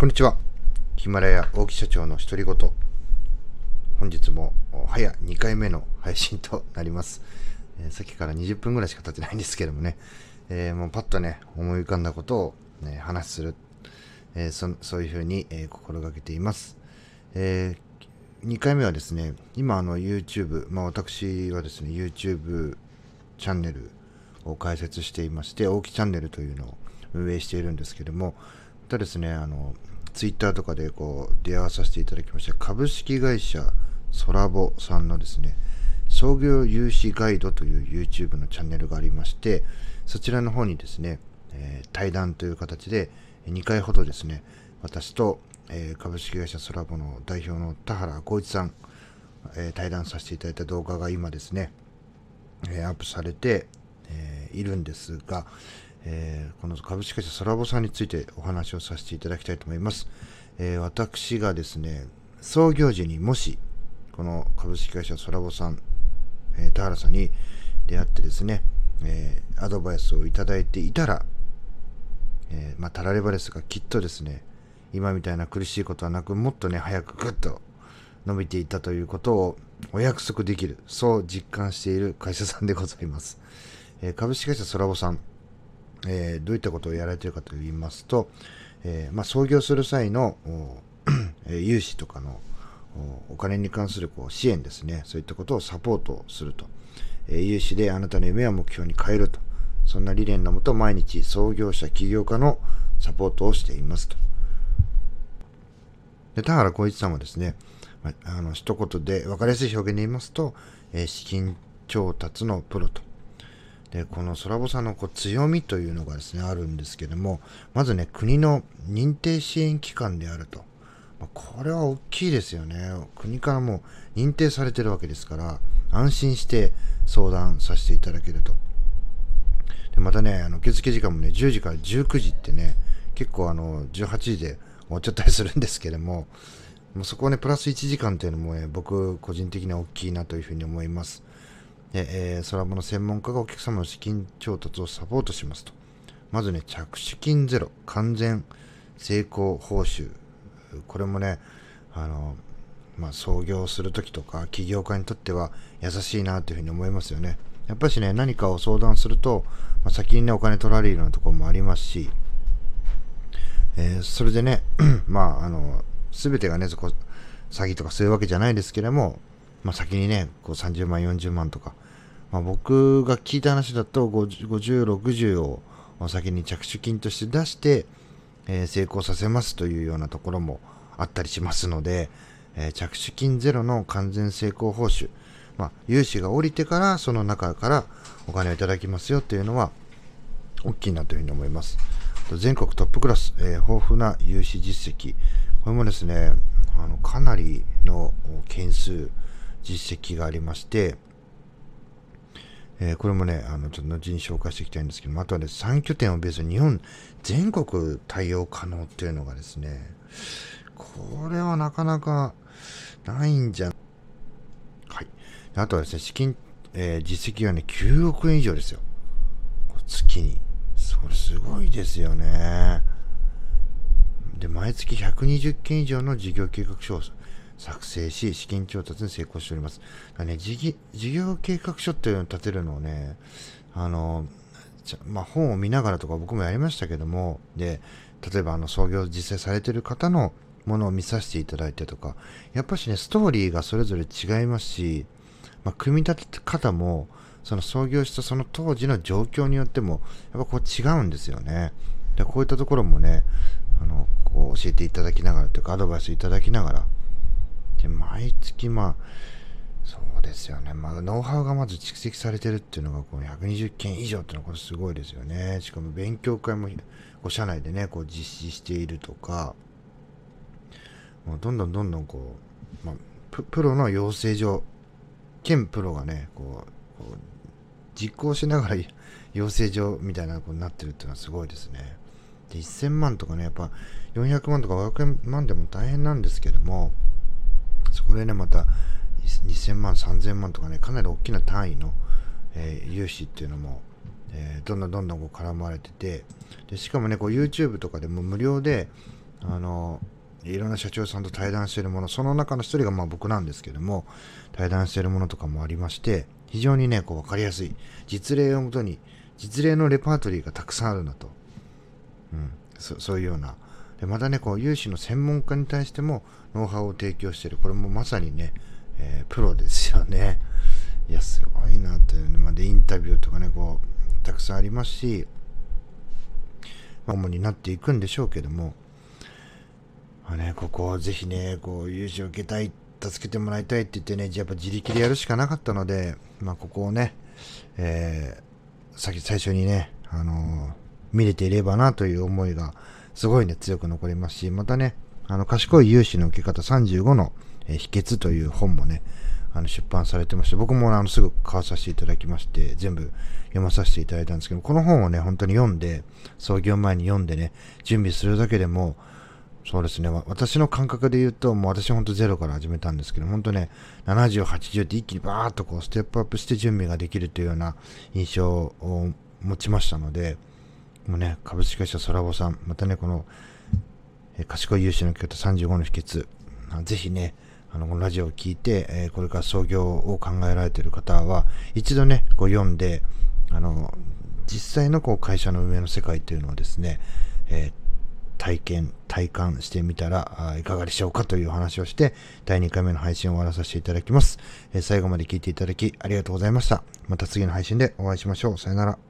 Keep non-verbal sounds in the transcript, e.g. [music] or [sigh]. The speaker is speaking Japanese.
こんにちは。ヒマラヤ大木社長の独り言。本日も早2回目の配信となります。えー、さっきから20分ぐらいしか経ってないんですけどもね、えー、もうパッとね、思い浮かんだことを、ね、話する、えー、そそういうふうに、え心がけています。え2回目はですね、今あの YouTube、まあ私はですね、YouTube チャンネルを開設していまして、大木チャンネルというのを運営しているんですけども、たですね、あの、ツイッターとかでこう出会わさせていただきました。株式会社ソラボさんのですね、創業融資ガイドという YouTube のチャンネルがありまして、そちらの方にですね、えー、対談という形で2回ほどですね、私と、えー、株式会社ソラボの代表の田原浩一さん、えー、対談させていただいた動画が今ですね、えアップされて、えいるんですが、えー、この株式会社ソラボさんについてお話をさせていただきたいと思います。えー、私がですね、創業時にもし、この株式会社ソラボさん、えー、田原さんに出会ってですね、えアドバイスをいただいていたら、えまあ、たらればですが、きっとですね、今みたいな苦しいことはなく、もっとね、早くぐっと伸びていったということをお約束できる、そう実感している会社さんでございます。え株式会社ソラボさん、えー、どういったことをやられているかといいますと、えー、まあ、創業する際の [clears throat] 融資とかのお金に関するこう支援ですね、そういったことをサポートすると、えー、融資であなたの夢や目標に変えると、そんな理念のもと毎日創業者、起業家のサポートをしていますと。で田原浩一さんはですね、まあ、あの一言で分かりやすい表現で言いますと、え、資金調達のプロと。でこの空ボさんのこう強みというのがですねあるんですけどもまずね国の認定支援機関であると、まあ、これは大きいですよね。国からも認定されてるわけですから安心して相談させていただけると。でまたねあの受付時間もね10時から19時ってね結構あの18時で終わっちゃったりするんですけどももうそこはねプラス1時間っていうのもね僕個人的には大きいなというふうに思います。でえー、空の専門家がお客様の資金調達をサポートしますと。まずね、着手金ゼロ、完全成功報酬。これもね、あの、まあ、創業するときとか、起業家にとっては優しいなというふうに思いますよね。やっぱしね、何かを相談すると、まあ、先にね、お金取られるようなところもありますし、えー、それでね、[clears throat] まあ、あの、すべてがね、そこ、詐欺とかそういうわけじゃないですけれども、まあ、先にね、こう30万、40万とか、まあ、僕が聞いた話だと50、60を先に着手金として出して、えー、成功させますというようなところもあったりしますので、えー、着手金ゼロの完全成功報酬、まあ、融資が降りてからその中からお金をいただきますよというのは大きいなというふうに思います。全国トップクラス、えー、豊富な融資実績、これもですね、あのかなりの件数、実績がありまして、えー、これもね、あの、ちょっと後に紹介していきたいんですけども、あとはね、3拠点をベースに日本全国対応可能っていうのがですね、これはなかなかないんじゃ、はい。あとはですね、資金、えー、実績はね、9億円以上ですよ。月に。それすごいですよね。で、毎月120件以上の事業計画書を作成し、資金調達に成功しております。だね、事業計画書っていうのを立てるのをね、あの、まあ、本を見ながらとか僕もやりましたけども、で、例えばあの創業実践されてる方のものを見させていただいてとか、やっぱしね、ストーリーがそれぞれ違いますし、まあ、組み立て方も、その創業したその当時の状況によっても、やっぱこう違うんですよね。で、こういったところもね、あの、こう教えていただきながらというか、アドバイスいただきながら、で、毎月まあ、そうですよね。まあ、ノウハウがまず蓄積されてるっていうのが、この120件以上っていうのはこれすごいですよね。しかも勉強会も、こ社内でね、こう実施しているとか、もうどんどんどんどんこう、まあ、プロの養成所、兼プロがね、こう、こう実行しながら [laughs] 養成所みたいなことになってるっていうのはすごいですね。で、1000万とかね、やっぱ400万とか500万でも大変なんですけども、こでね、また2000万、3000万とかね、かなり大きな単位の、えー、融資っていうのも、えー、どんどんどんどんこう絡まれてて、でしかもね、こう YouTube とかでも無料で、あのいろんな社長さんと対談してるものその中の一人がまあ僕なんですけども対談してるものとかもありまして非常にねこう分かりやすい実例をもとに実例のレパートリーがたくさんあるなと、うん、そそういうようなまたねこう有志の専門家に対してもノウハウを提供している。これもまさにね、えー、プロですよね。いやすごいなというのまでインタビューとかねこうたくさんありますし主になっていくんでしょうけどもまあね、ここをぜひね、こう、融資を受けたい、助けてもらいたいって言ってね、やっぱ自力でやるしかなかったので、まあ、ここをね、えー、先、最初にね、あのー、見れていればなという思いが、すごいね、強く残りますし、またね、あの、賢い融資の受け方35の、え、秘訣という本もね、あの出版されてまして、僕もあのすぐ買わさせていただきまして、全部読まさせていただいたんですけど、この本をね、本当に読んで、創業前に読んでね、準備するだけでも、そうですね。私の感覚で言うと、もう私ほんとゼロから始めたんですけど、本当ね、70、80って一気にバーッとこうステップアップして準備ができるというような印象を持ちましたので、もね、株式会社ソラボさん、またね、この、え賢い融資の受け方35の秘訣、ぜひね、あの、このラジオを聞いて、えー、これから創業を考えられている方は、一度ね、こう読んで、あの、実際のこう会社の運営の世界というのをですね、えー体験、体感してみたらいかがでしょうかという話をして、第2回目の配信を終わらさせていただきます。え最後まで聞いていただきありがとうございました。また次の配信でお会いしましょう。さよなら。